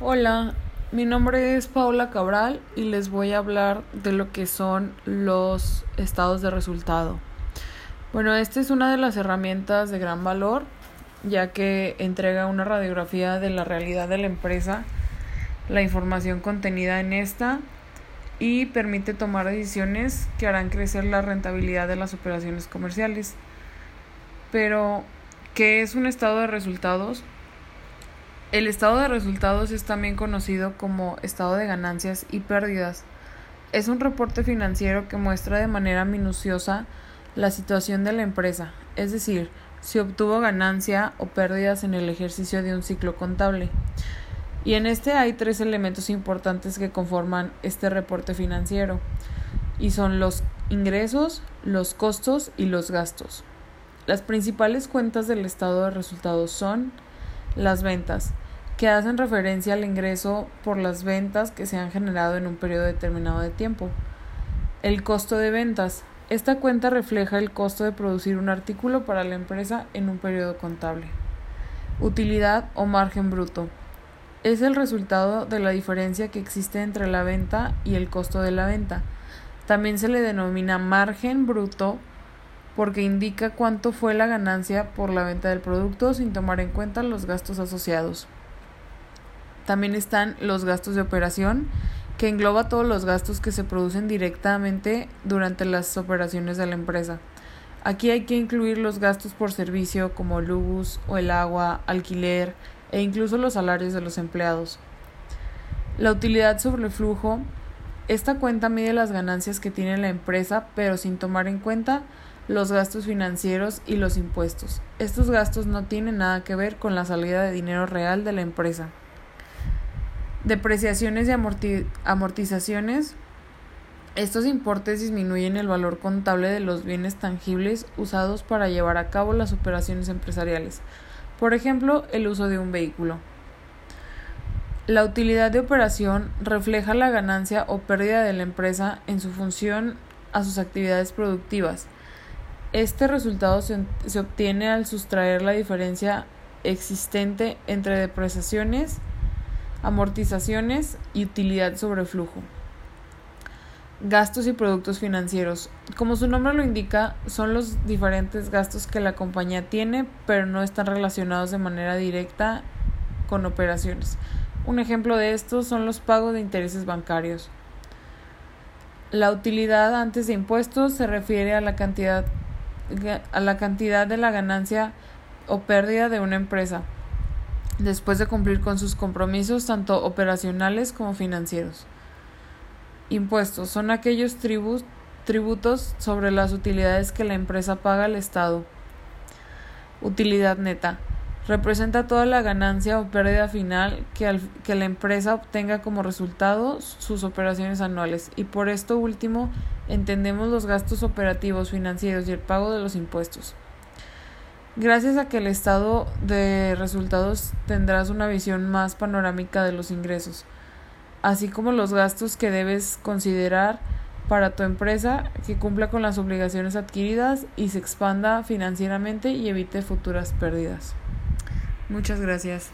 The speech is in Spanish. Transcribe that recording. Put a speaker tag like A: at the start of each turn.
A: Hola, mi nombre es Paula Cabral y les voy a hablar de lo que son los estados de resultado. Bueno, esta es una de las herramientas de gran valor ya que entrega una radiografía de la realidad de la empresa, la información contenida en esta y permite tomar decisiones que harán crecer la rentabilidad de las operaciones comerciales. Pero, ¿qué es un estado de resultados? El estado de resultados es también conocido como estado de ganancias y pérdidas. Es un reporte financiero que muestra de manera minuciosa la situación de la empresa, es decir, si obtuvo ganancia o pérdidas en el ejercicio de un ciclo contable. Y en este hay tres elementos importantes que conforman este reporte financiero, y son los ingresos, los costos y los gastos. Las principales cuentas del estado de resultados son las ventas, que hacen referencia al ingreso por las ventas que se han generado en un periodo determinado de tiempo. El costo de ventas. Esta cuenta refleja el costo de producir un artículo para la empresa en un periodo contable. Utilidad o margen bruto. Es el resultado de la diferencia que existe entre la venta y el costo de la venta. También se le denomina margen bruto porque indica cuánto fue la ganancia por la venta del producto sin tomar en cuenta los gastos asociados. También están los gastos de operación, que engloba todos los gastos que se producen directamente durante las operaciones de la empresa. Aquí hay que incluir los gastos por servicio como luz o el agua, alquiler e incluso los salarios de los empleados. La utilidad sobre el flujo. Esta cuenta mide las ganancias que tiene la empresa, pero sin tomar en cuenta los gastos financieros y los impuestos. Estos gastos no tienen nada que ver con la salida de dinero real de la empresa. Depreciaciones y amortizaciones. Estos importes disminuyen el valor contable de los bienes tangibles usados para llevar a cabo las operaciones empresariales. Por ejemplo, el uso de un vehículo. La utilidad de operación refleja la ganancia o pérdida de la empresa en su función a sus actividades productivas este resultado se, obtiene al sustraer la diferencia existente entre depreciaciones, amortizaciones y utilidad sobre flujo. Gastos y productos financieros. Como su nombre lo indica, son los diferentes gastos que la compañía tiene, pero no están relacionados de manera directa con operaciones. Un ejemplo de estos son los pagos de intereses bancarios. La utilidad antes de impuestos se refiere a la cantidad a la cantidad de la ganancia o pérdida de una empresa después de cumplir con sus compromisos tanto operacionales como financieros. Impuestos son aquellos tributos sobre las utilidades que la empresa paga al Estado. Utilidad neta representa toda la ganancia o pérdida final que, que, la empresa obtenga como resultado sus operaciones anuales y por esto último entendemos los gastos operativos financieros y el pago de los impuestos. Gracias a que el estado de resultados tendrás una visión más panorámica de los ingresos, así como los gastos que debes considerar para tu empresa que cumpla con las obligaciones adquiridas y se expanda financieramente y evite futuras pérdidas. Muchas gracias.